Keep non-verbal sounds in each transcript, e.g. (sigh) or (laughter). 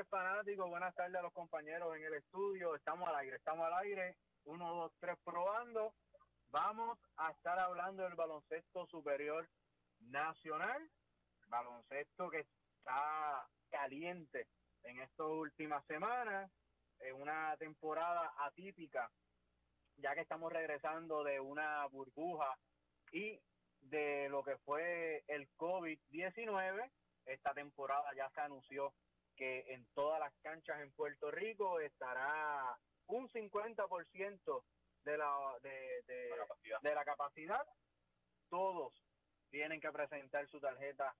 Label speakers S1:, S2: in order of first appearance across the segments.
S1: tardes, fanáticos. Buenas tardes a los compañeros en el estudio. Estamos al aire, estamos al aire. Uno, dos, tres, probando. Vamos a estar hablando del baloncesto superior nacional. Baloncesto que está caliente en estas últimas semanas. En una temporada atípica, ya que estamos regresando de una burbuja y de lo que fue el COVID-19. Esta temporada ya se anunció que en todas las canchas en Puerto Rico estará un 50% de la, de, de,
S2: La capacidad.
S1: de la capacidad. Todos tienen que presentar su tarjeta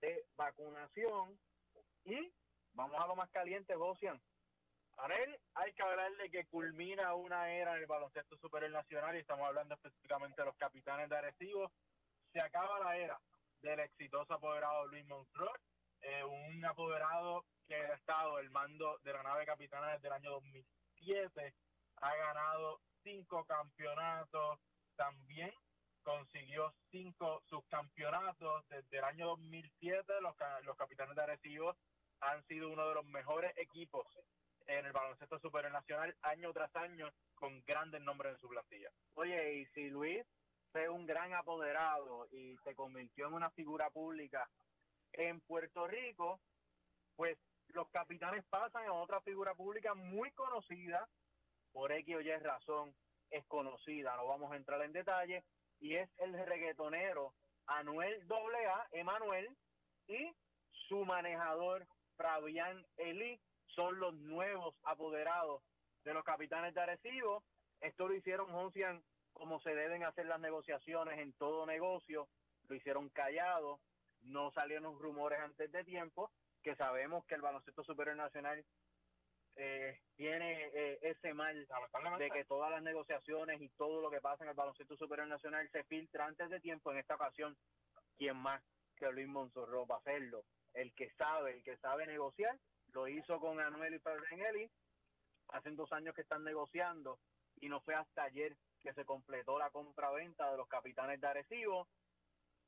S1: de vacunación y vamos a lo más caliente, Josian. Arel, hay que hablar de que culmina una era en el baloncesto superior nacional y estamos hablando específicamente de los capitanes de Arecibo. Se acaba la era del exitoso apoderado Luis Montreux, eh, un apoderado que ha estado el mando de la nave capitana desde el año 2007, ha ganado cinco campeonatos, también consiguió cinco subcampeonatos desde el año 2007, los, los capitanes de Arecibo han sido uno de los mejores equipos en el baloncesto superior nacional año tras año con grandes nombres en su plantilla. Oye, y si Luis fue un gran apoderado y se convirtió en una figura pública en Puerto Rico, pues los capitanes pasan a otra figura pública muy conocida, por X o Y razón es conocida, no vamos a entrar en detalle, y es el reggaetonero Anuel AA, Emanuel, y su manejador Fabián Eli son los nuevos apoderados de los capitanes de Arecibo. Esto lo hicieron Josian como se deben hacer las negociaciones en todo negocio, lo hicieron callado, no salieron rumores antes de tiempo, que sabemos que el baloncesto superior nacional eh, tiene eh, ese mal de que todas las negociaciones y todo lo que pasa en el baloncesto superior nacional se filtra antes de tiempo. En esta ocasión, ¿quién más que Luis Monzorro va a hacerlo? El que sabe, el que sabe negociar, lo hizo con Anuel y Ferrenelli. Hacen dos años que están negociando y no fue hasta ayer que se completó la compra-venta de los capitanes de Arecibo.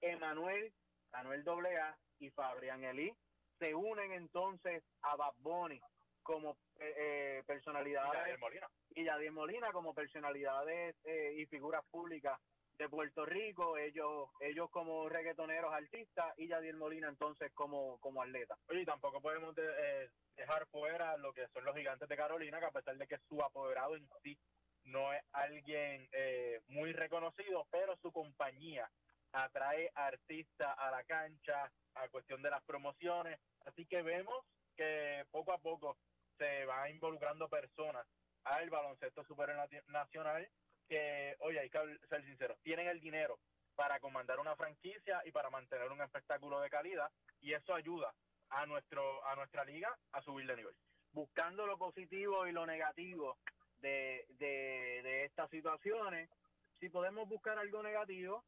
S1: Emanuel, Anuel AA y Fabrián Elí se unen entonces a Bad Bunny como eh, eh, personalidades
S2: Yadier Molina.
S1: y Yadier Molina como personalidades eh, y figuras públicas de Puerto Rico, ellos ellos como reggaetoneros artistas y Yadier Molina entonces como, como atleta. Oye, y tampoco podemos de- eh, dejar fuera lo que son los gigantes de Carolina, que a pesar de que su apoderado en sí no es alguien eh, muy reconocido, pero su compañía atrae artistas a la cancha, a cuestión de las promociones, así que vemos que poco a poco se va involucrando personas al baloncesto supernacional que, oye, hay que ser sinceros, tienen el dinero para comandar una franquicia y para mantener un espectáculo de calidad y eso ayuda a nuestro a nuestra liga a subir de nivel. Buscando lo positivo y lo negativo de, de, de estas situaciones, si podemos buscar algo negativo,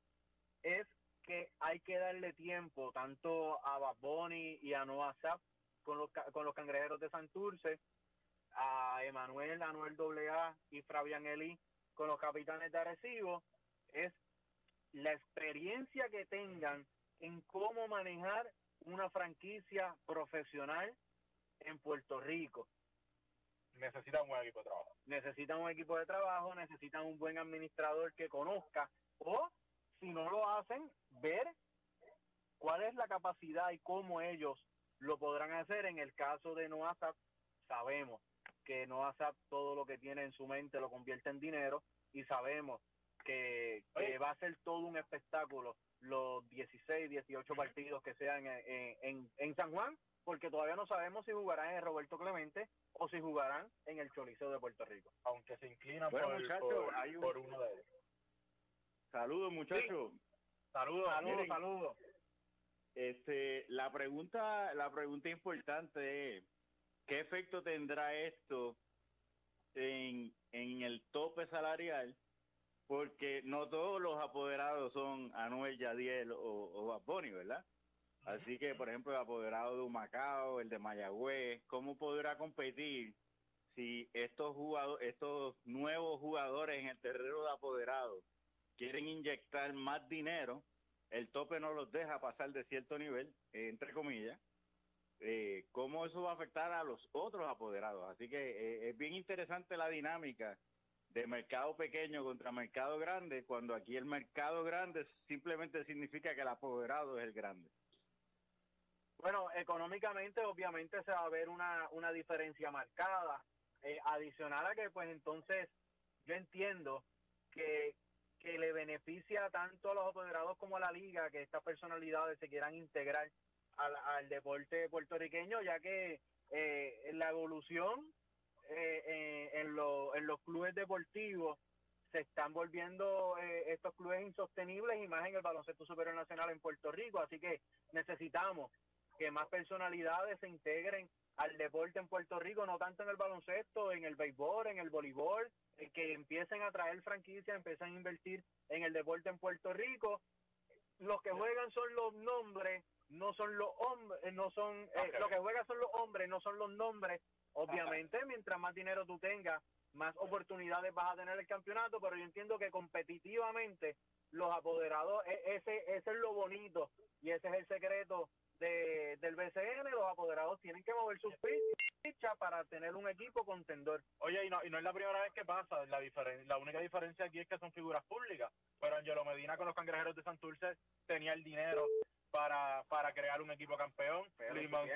S1: es que hay que darle tiempo tanto a Bad Bunny y a Noah Zap con los, con los cangrejeros de Santurce, a Emanuel, Anuel AA y Fabián Eli con los capitanes de Arecibo, es la experiencia que tengan en cómo manejar una franquicia profesional en Puerto Rico.
S2: Necesita un buen equipo de trabajo.
S1: Necesitan un equipo de trabajo, necesitan un buen administrador que conozca o si no lo hacen, ver cuál es la capacidad y cómo ellos lo podrán hacer. En el caso de Noasap, sabemos que Noasap todo lo que tiene en su mente lo convierte en dinero y sabemos que, que va a ser todo un espectáculo los 16, 18 partidos que sean en, en, en San Juan, porque todavía no sabemos si jugarán en Roberto Clemente o si jugarán en el Choliseo de Puerto Rico.
S2: Aunque se inclinan
S3: Bueno,
S2: por,
S3: muchachos,
S2: por-
S3: hay un-
S2: por uno de ellos.
S3: Saludos, muchachos.
S2: Saludos.
S1: Saludos, saludos.
S3: Este, la pregunta, la pregunta importante es ¿qué efecto tendrá esto en, en el tope salarial? Porque no todos los apoderados son Anuel Yadiel o, o ¿verdad? Así que, por ejemplo, el apoderado de Humacao, el de Mayagüez, ¿cómo podrá competir si estos jugadores, estos nuevos jugadores en el terreno de apoderados quieren inyectar más dinero? El tope no los deja pasar de cierto nivel, eh, entre comillas, eh, cómo eso va a afectar a los otros apoderados. Así que eh, es bien interesante la dinámica de mercado pequeño contra mercado grande, cuando aquí el mercado grande simplemente significa que el apoderado es el grande.
S1: Bueno, económicamente obviamente se va a ver una, una diferencia marcada, eh, adicional a que pues entonces yo entiendo que, que le beneficia tanto a los apoderados como a la liga que estas personalidades se quieran integrar al, al deporte puertorriqueño, ya que eh, la evolución eh, eh, en, lo, en los clubes deportivos se están volviendo eh, estos clubes insostenibles y más en el baloncesto superior nacional en Puerto Rico, así que necesitamos que más personalidades se integren al deporte en Puerto Rico, no tanto en el baloncesto, en el béisbol, en el voleibol, que empiecen a traer franquicias, empiecen a invertir en el deporte en Puerto Rico. Los que juegan son los nombres, no son los hombres, no son, eh,
S2: Okay.
S1: lo que juegan son los hombres, no son los nombres. Obviamente, mientras más dinero tú tengas, más oportunidades vas a tener el campeonato, pero yo entiendo que competitivamente los apoderados, e- ese, ese es lo bonito y ese es el secreto de, del BCN, los apoderados tienen que mover sus fichas para tener un equipo contendor.
S2: Oye, y no, y no es la primera vez que pasa. La, diferen- la única diferencia aquí es que son figuras públicas. Pero Angelo Medina con los cangrejeros de Santurce tenía el dinero para, para crear un equipo campeón.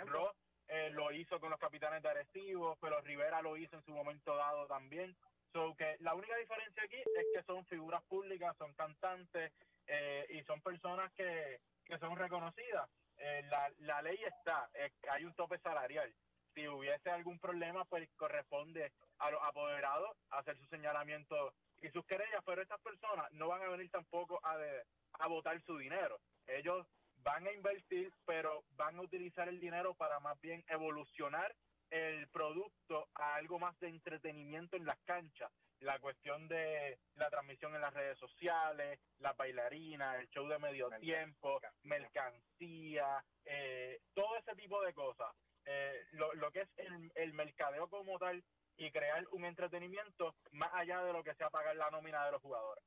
S2: Monroe eh, lo hizo con los capitanes de Arecibo, pero Rivera lo hizo en su momento dado también. So que la única diferencia aquí es que son figuras públicas, son cantantes eh, y son personas que, que son reconocidas. Eh, la, la ley está, eh, hay un tope salarial. Si hubiese algún problema, pues corresponde a los apoderados hacer su señalamiento y sus querellas, pero estas personas no van a venir tampoco a, de- a votar su dinero. Ellos van a invertir, pero van a utilizar el dinero para más bien evolucionar el producto a algo más de entretenimiento en las canchas. La cuestión de la transmisión en las redes sociales, las bailarinas, el show de medio tiempo, mercancía, eh, todo ese tipo de cosas. Eh, lo, lo que es el, el mercadeo como tal y crear un entretenimiento más allá de lo que sea pagar la nómina de los jugadores.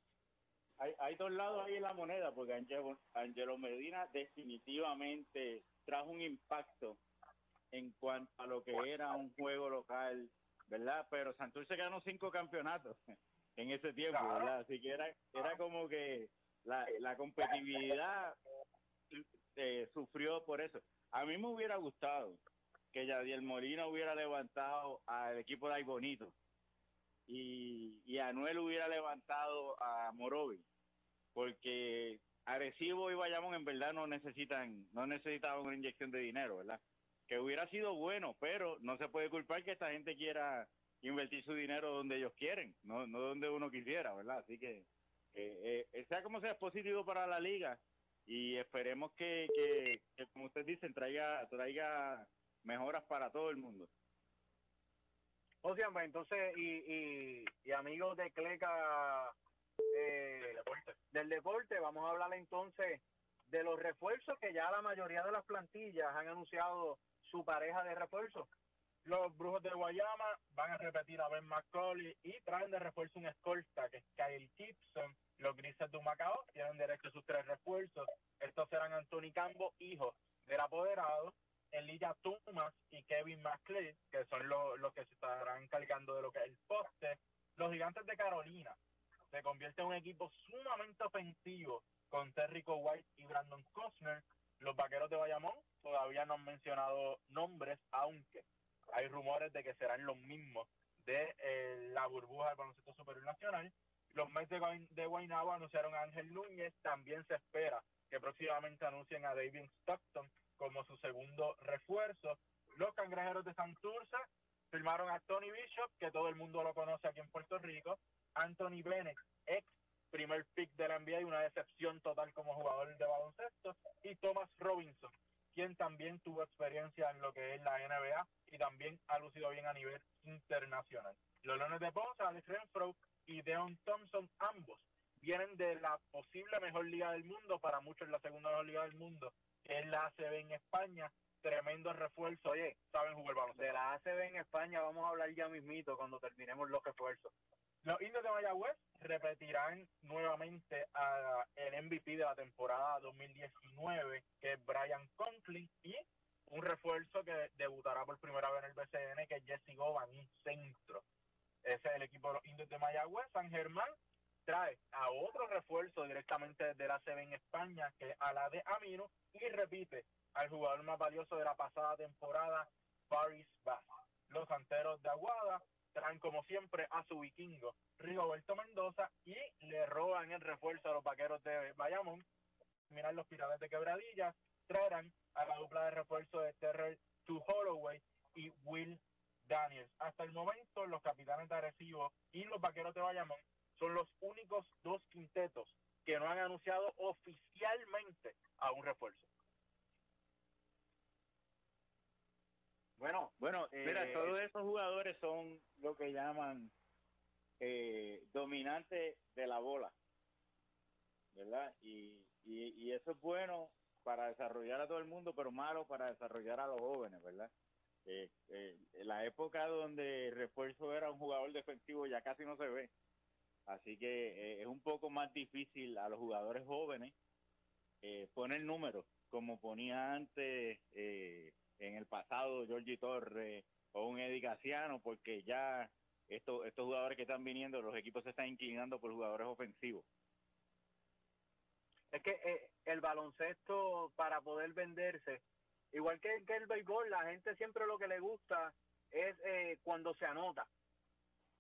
S3: Hay, hay dos lados ahí en la moneda, porque Angelo, Angelo Medina definitivamente trajo un impacto en cuanto a lo que era un juego local, ¿verdad? Pero Santurce ganó cinco campeonatos (laughs) en ese tiempo. ¿verdad? Así que era, era como que la, la competitividad eh, sufrió por eso. A mí me hubiera gustado que Yadiel Molina hubiera levantado al equipo de Ay Bonito y, y Anuel hubiera levantado a Morovi, porque Arecibo y Bayamón en verdad no necesitan, no necesitaban una inyección de dinero, ¿verdad? Que hubiera sido bueno, pero no se puede culpar que esta gente quiera invertir su dinero donde ellos quieren, no, no donde uno quisiera, ¿verdad? Así que, eh, eh, sea como sea, es positivo para la liga y esperemos que, que, que, como ustedes dicen, traiga, traiga mejoras para todo el mundo.
S1: O sea, pues, entonces, y, y, y amigos de Cleca eh,
S2: del deporte.
S1: del deporte, vamos a hablar entonces de los refuerzos que ya la mayoría de las plantillas han anunciado su pareja de refuerzos.
S2: Los Brujos de Guayama van a repetir a Ben McCauley y traen de refuerzo un escolta que es Kyle Gibson. Los Grises de Humacao tienen derecho a sus tres refuerzos. Estos serán Anthony Cambo, hijo del apoderado, Elijah Thomas y Kevin McClee, que son los, los que se estarán encargando de lo que es el poste. Los Gigantes de Carolina se convierte en un equipo sumamente ofensivo con Terrico White y Brandon Costner. Los Vaqueros de Bayamón todavía no han mencionado nombres, aunque hay rumores de que serán los mismos de eh, la burbuja del baloncesto superior nacional. Los Mets de, de Guaynabo anunciaron a Ángel Núñez. También se espera que próximamente anuncien a David Stockton como su segundo refuerzo. Los Cangrejeros de Santurce firmaron a Tony Bishop, que todo el mundo lo conoce aquí en Puerto Rico. Anthony Bennett, ex primer pick de la NBA y una decepción total como jugador de baloncesto. Y Thomas Robinson, quien también tuvo experiencia en lo que es la NBA y también ha lucido bien a nivel internacional. Los Leones de Ponce, Alex Renfro y Deon Thompson, ambos vienen de la posible mejor liga del mundo, para muchos la segunda mejor liga del mundo, que es la ACB en España. Tremendo refuerzo, oye, saben jugar baloncesto.
S1: De la ACB en España vamos a hablar ya mismito cuando terminemos los refuerzos.
S2: Los indios de Mayagüez repetirán nuevamente a el MVP de la temporada 2019, que es Brian Conklin, y un refuerzo que debutará por primera vez en el BCN, que es Jesse Govan, un centro. Ese es el equipo de los indios de Mayagüez. San Germán trae a otro refuerzo directamente desde la CB en España, que es a la de Amino, y repite al jugador más valioso de la pasada temporada, Paris Bass. Los santeros de Aguada traen como siempre a su vikingo Rigoberto Mendoza y le roban el refuerzo a los vaqueros de Bayamón. Miran los Piratas de Quebradilla, traerán a la dupla de refuerzo de Terrell to Holloway y Will Daniels. Hasta el momento, los capitanes de Arecibo y los vaqueros de Bayamón son los únicos dos quintetos que no han anunciado oficialmente a un refuerzo.
S3: Bueno, bueno, mira, eh, todos esos jugadores son lo que llaman eh, dominantes de la bola, ¿verdad? Y, y, eso es bueno para desarrollar a todo el mundo, pero malo para desarrollar a los jóvenes, ¿verdad? Eh, eh, en la época donde refuerzo era un jugador defensivo ya casi no se ve. Así que es un poco más difícil a los jugadores jóvenes poner números como ponía antes en el pasado Giorgi Torres o un Eddie Casiano, porque ya estos, estos jugadores que están viniendo, los equipos se están inclinando por jugadores ofensivos.
S1: Es que eh, el baloncesto para poder venderse, igual que, que, el béisbol, la gente siempre lo que le gusta es eh, cuando se anota.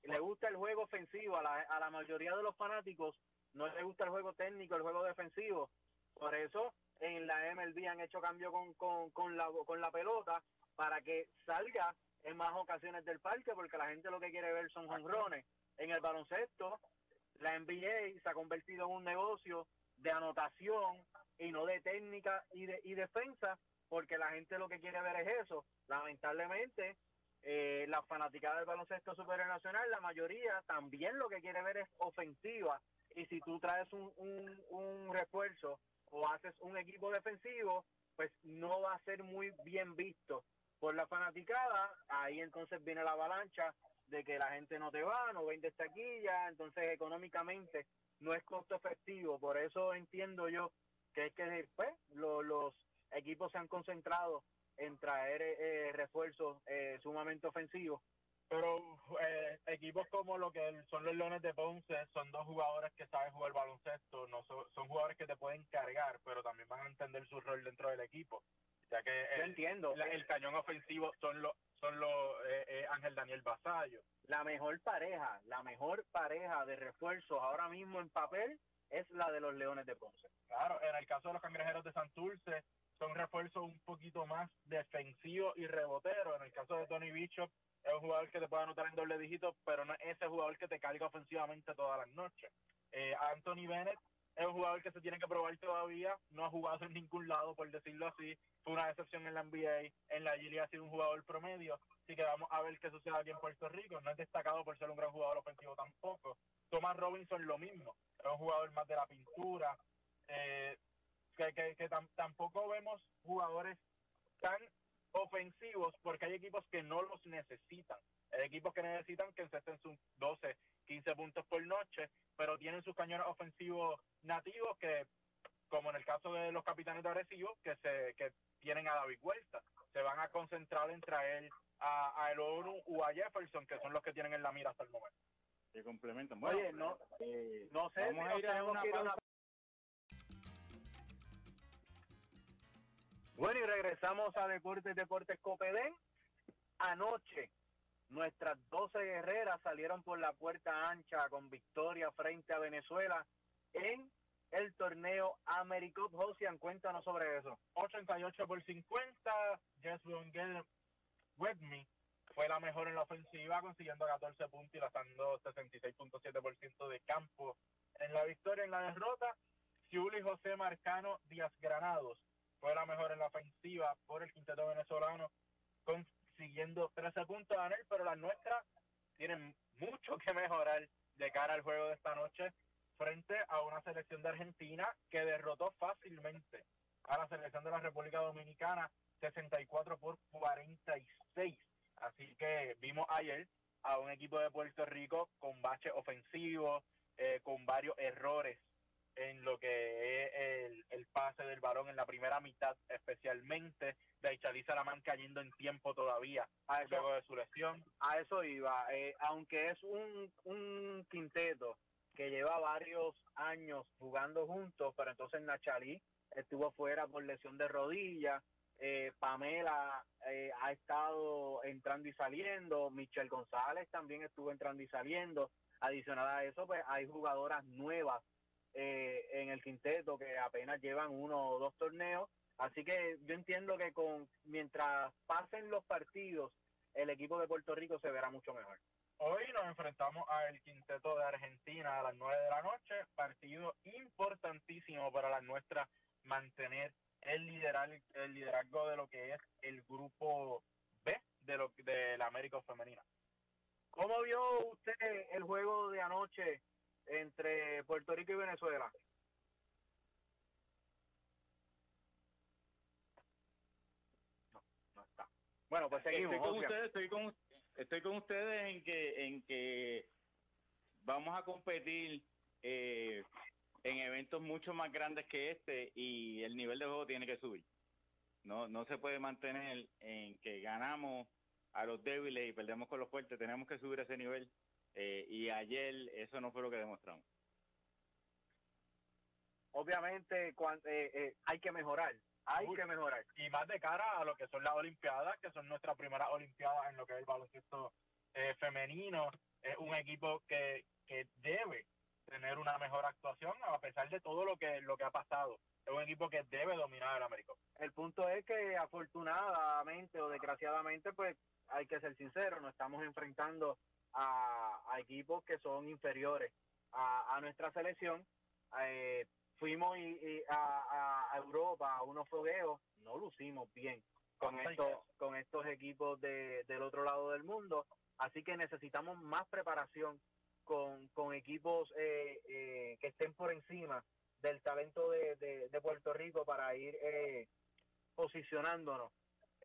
S1: Le gusta el juego ofensivo, a la, a la mayoría de los fanáticos no le gusta el juego técnico, el juego defensivo. Por eso en la MLB han hecho cambio con, con, con, la, con la pelota para que salga en más ocasiones del parque porque la gente lo que quiere ver son jonrones. En el baloncesto, la NBA se ha convertido en un negocio de anotación y no de técnica y de y defensa porque la gente lo que quiere ver es eso. Lamentablemente, eh, la fanaticada del baloncesto superior nacional, la mayoría también lo que quiere ver es ofensiva. Y si tú traes un, un, un refuerzo o haces un equipo defensivo, pues no va a ser muy bien visto por la fanaticada, ahí entonces viene la avalancha de que la gente no te va, no vende taquilla, entonces económicamente no es costo efectivo, por eso entiendo yo que es que después los equipos se han concentrado en traer eh, refuerzos eh, sumamente ofensivos.
S2: Pero eh, equipos como lo que son los Leones de Ponce son dos jugadores que saben jugar baloncesto, no son, son jugadores que te pueden cargar, pero también van a entender su rol dentro del equipo ya que el,
S1: entiendo.
S2: el cañón ofensivo son los son los eh, eh, Ángel Daniel Basayo.
S1: La mejor pareja la mejor pareja de refuerzos ahora mismo en papel es la de los Leones de Ponce.
S2: Claro en el caso de los Cangrejeros de Santurce son refuerzos un poquito más defensivos y reboteros en el caso de Tony Bishop es un jugador que te puede anotar en doble dígito pero no es ese jugador que te carga ofensivamente todas las noches. Eh, Anthony Bennett es un jugador que se tiene que probar todavía, no ha jugado en ningún lado, por decirlo así, fue una decepción en la NBA, en la Gili ha sido un jugador promedio, así que vamos a ver qué sucede aquí en Puerto Rico, no es destacado por ser un gran jugador ofensivo tampoco. Thomas Robinson lo mismo, es un jugador más de la pintura, eh, que, que, tampoco vemos jugadores tan ofensivos porque hay equipos que no los necesitan. Hay equipos que necesitan que encesten sus 12, 15 puntos por noche, pero tienen sus cañones ofensivos nativos que, como en el caso de los capitanes de Arecibo, que se que tienen a David Huerta. Se van a concentrar en traer a, a el ONU o a Jefferson, que son los que tienen en la mira hasta el momento.
S3: Se complementan.
S1: Oye, no, eh, no sé, vamos a ir a una, Bueno, y regresamos a Deportes Deportes Copedén. Anoche Nuestras 12 guerreras salieron por la puerta ancha con victoria frente a Venezuela en el torneo AmeriCup. Josian, cuéntanos sobre eso.
S2: 88 por 50, Jess Wedme fue la mejor en la ofensiva, consiguiendo 14 puntos y lanzando 66.7% de campo. En la victoria, en la derrota, Juli José Marcano Díaz Granados fue la mejor en la ofensiva por el quinteto venezolano, con siguiendo 13 puntos, Daniel, pero las nuestras tienen mucho que mejorar de cara al juego de esta noche frente a una selección de Argentina que derrotó fácilmente a la selección de la República Dominicana 64 por 46. Así que vimos ayer a un equipo de Puerto Rico con bache ofensivo, eh, con varios errores en lo que es el, pase del balón en la primera mitad, especialmente de Ichalí Salamán cayendo en tiempo todavía a eso, luego de su lesión.
S1: A eso iba, eh, aunque es un, un quinteto que lleva varios años jugando juntos, pero entonces Nachalí estuvo fuera por lesión de rodilla, eh, Pamela eh, ha estado entrando y saliendo, Michelle González también estuvo entrando y saliendo, adicional a eso pues hay jugadoras nuevas eh, en el quinteto que apenas llevan uno o dos torneos. Así que yo entiendo que con mientras pasen los partidos, el equipo de Puerto Rico se verá mucho mejor.
S2: Hoy nos enfrentamos al quinteto de Argentina a las 9 de la noche, partido importantísimo para las nuestras mantener el liderazgo, el liderazgo de lo que es el grupo B de lo de la América Femenina.
S1: ¿Cómo vio usted el juego de anoche entre Puerto Rico y Venezuela?
S3: No, no está. Bueno, pues seguimos. Estoy con ustedes, estoy con, estoy con ustedes en que en que vamos a competir eh, en eventos mucho más grandes que este y el nivel de juego tiene que subir. No no se puede mantener en que ganamos a los débiles y perdemos con los fuertes. Tenemos que subir ese nivel eh, y ayer eso no fue lo que demostramos.
S1: Obviamente eh, eh, hay que mejorar, hay que mejorar.
S2: Y más de cara a lo que son las Olimpiadas, que son nuestras primeras Olimpiadas en lo que es el baloncesto femenino. Es un equipo que, que debe tener una mejor actuación a pesar de todo lo que, lo que ha pasado. Es un equipo que debe dominar el América.
S1: El punto es que afortunadamente o desgraciadamente, pues hay que ser sincero, nos estamos enfrentando a, equipos que son inferiores a, nuestra selección. Eh, fuimos y, a, Europa a unos fogueos, no lucimos bien con estos, con estos equipos de, del otro lado del mundo, así que necesitamos más preparación con, con equipos eh, eh, que estén por encima del talento de, de, Puerto Rico para ir posicionándonos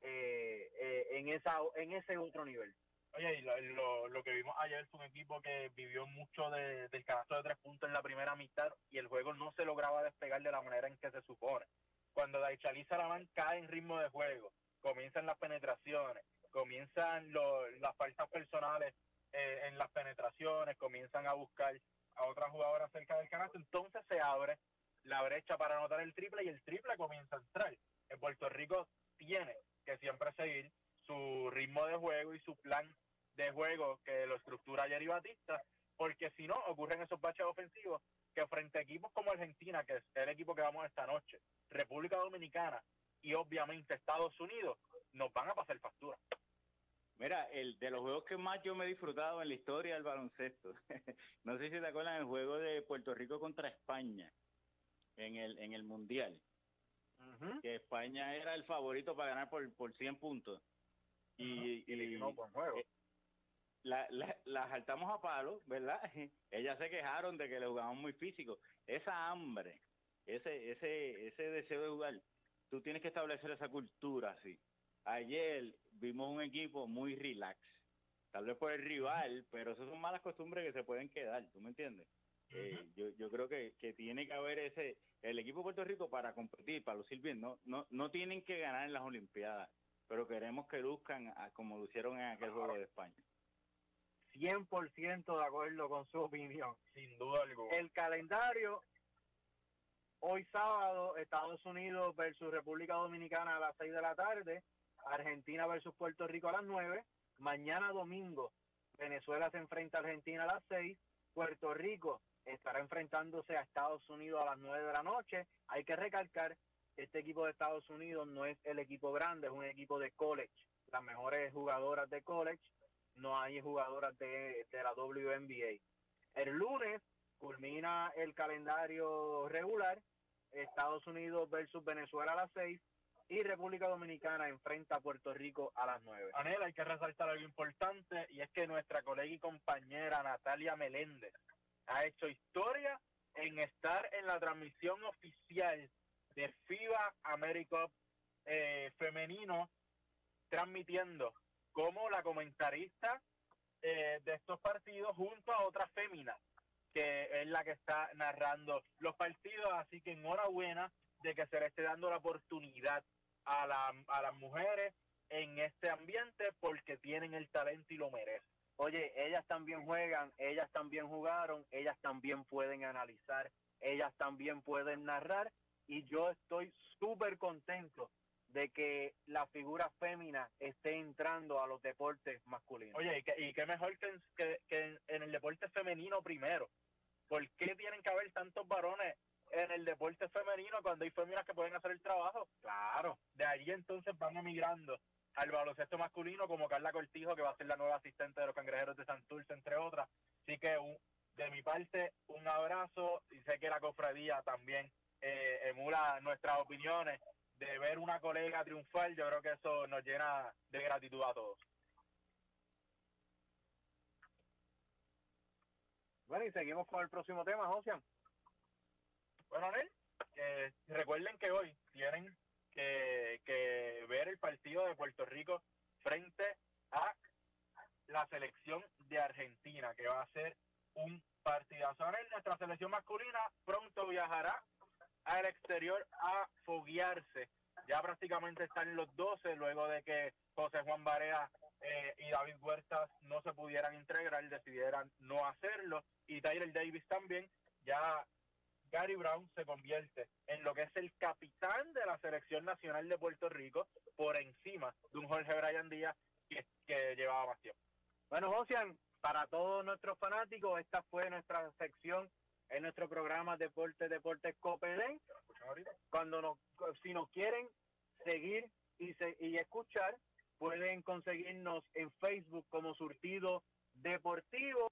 S1: en esa en ese otro nivel.
S2: Oye, y lo, lo, que vimos ayer fue un equipo que vivió mucho de, del canasto de tres puntos en la primera mitad y el juego no se lograba despegar de la manera en que se supone. Cuando Daichali Salaman cae en ritmo de juego, comienzan las penetraciones, comienzan las faltas personales eh, en las penetraciones, comienzan a buscar a otras jugadoras cerca del canasto, entonces se abre la brecha para anotar el triple y el triple comienza a entrar. En Puerto Rico tiene que siempre seguir su ritmo de juego y su plan de juego que lo estructura Jerry Batista, porque si no, ocurren esos baches ofensivos que frente a equipos como Argentina, que es el equipo que vamos esta noche, República Dominicana y obviamente Estados Unidos, nos van a pasar factura.
S3: Mira, el de los juegos que más yo me he disfrutado en la historia del baloncesto, (laughs) no sé si te acuerdan el juego de Puerto Rico contra España en el en el Mundial, que España era el favorito para ganar por, por 100 puntos y, y, no, juego. Eh, la, la, saltamos a palo, ¿verdad? (laughs) Ellas se quejaron de que le jugamos muy físico. Esa hambre, ese, ese, ese deseo de jugar, tú tienes que establecer esa cultura así. Ayer vimos un equipo muy relax, tal vez por el rival, pero esas son malas costumbres que se pueden quedar, ¿tú me entiendes? Eh, yo, yo creo que, que tiene que haber ese, el equipo de Puerto Rico para competir, para lucir bien, no, no, no tienen que ganar en las Olimpiadas, pero queremos que luzcan como lo hicieron en aquel juego de España.
S1: 100% de acuerdo con su opinión.
S2: Sin duda alguna.
S1: El calendario, hoy sábado, Estados Unidos versus República Dominicana a las 6 de la tarde, Argentina versus Puerto Rico a las 9, mañana domingo, Venezuela se enfrenta a Argentina a las 6, Puerto Rico estará enfrentándose a Estados Unidos a las 9 de la noche. Hay que recalcar este equipo de Estados Unidos no es el equipo grande, es un equipo de college. Las mejores jugadoras de college, no hay jugadoras de, la WNBA. El lunes culmina el calendario regular, Estados Unidos versus Venezuela a las 6 y República Dominicana enfrenta a Puerto Rico a las 9.
S2: Anel, hay que resaltar algo importante y es que nuestra colega y compañera Natalia Meléndez ha hecho historia en estar en la transmisión oficial de FIBA América eh, femenino transmitiendo como la comentarista eh, de estos partidos junto a otras féminas que es la que está narrando los partidos, así que enhorabuena de que se le esté dando la oportunidad a, la, a las mujeres en este ambiente porque tienen el talento y lo merecen.
S1: Oye, ellas también juegan, ellas también jugaron, ellas también pueden analizar, ellas también pueden narrar y yo estoy súper contento de que la figura fémina esté entrando a los deportes masculinos.
S2: Oye, y qué mejor que, que, que en el deporte femenino primero. ¿Por qué tienen que haber tantos varones en el deporte femenino cuando hay féminas que pueden hacer el trabajo? Claro, de ahí entonces van emigrando al baloncesto masculino como Carla Cortijo, que va a ser la nueva asistente de los cangrejeros de Santurce, entre otras. Así que de mi parte, un abrazo y sé que la cofradía también eh, emula nuestras opiniones de ver una colega triunfar, yo creo que eso nos llena de gratitud a todos.
S1: Bueno, y seguimos con el próximo tema, Josian.
S2: Bueno, Anel, eh, recuerden que hoy tienen que, que ver el partido de Puerto Rico frente a la selección de Argentina, que va a ser un partidazo. Anel, nuestra selección masculina pronto viajará al exterior a foguearse. Ya prácticamente están los 12 luego de que José Juan Barea eh, y David Huertas no se pudieran integrar, decidieran no hacerlo. Y Tyler Davis también. Ya Gary Brown se convierte en lo que es el capitán de la selección nacional de Puerto Rico por encima de un Jorge Bryan Díaz que, que llevaba más tiempo.
S1: Bueno, Josian, para todos nuestros fanáticos, esta fue nuestra sección en nuestro programa Deporte Deportes Copelén. Cuando nos, si nos quieren seguir y, y escuchar, pueden conseguirnos en Facebook como Surtido Deportivo.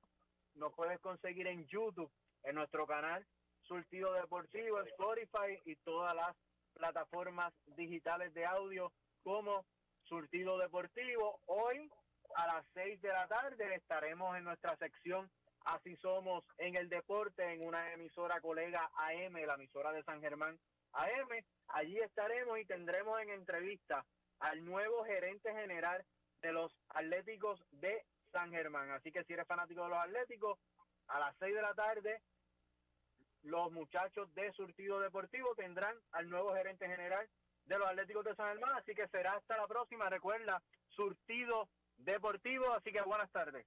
S1: Nos puedes conseguir en YouTube, en nuestro canal Surtido Deportivo, Spotify y todas las plataformas digitales de audio como Surtido Deportivo. Hoy a las 6 de la tarde estaremos en nuestra sección Así somos en el deporte, en una emisora colega AM, la emisora de San Germán AM. Allí estaremos y tendremos en entrevista al nuevo gerente general de los Atléticos de San Germán. Así que si eres fanático de los Atléticos, a las 6 de la tarde, los muchachos de Surtido Deportivo tendrán al nuevo gerente general de los Atléticos de San Germán. Así que será hasta la próxima. Recuerda, Surtido Deportivo. Así que buenas tardes.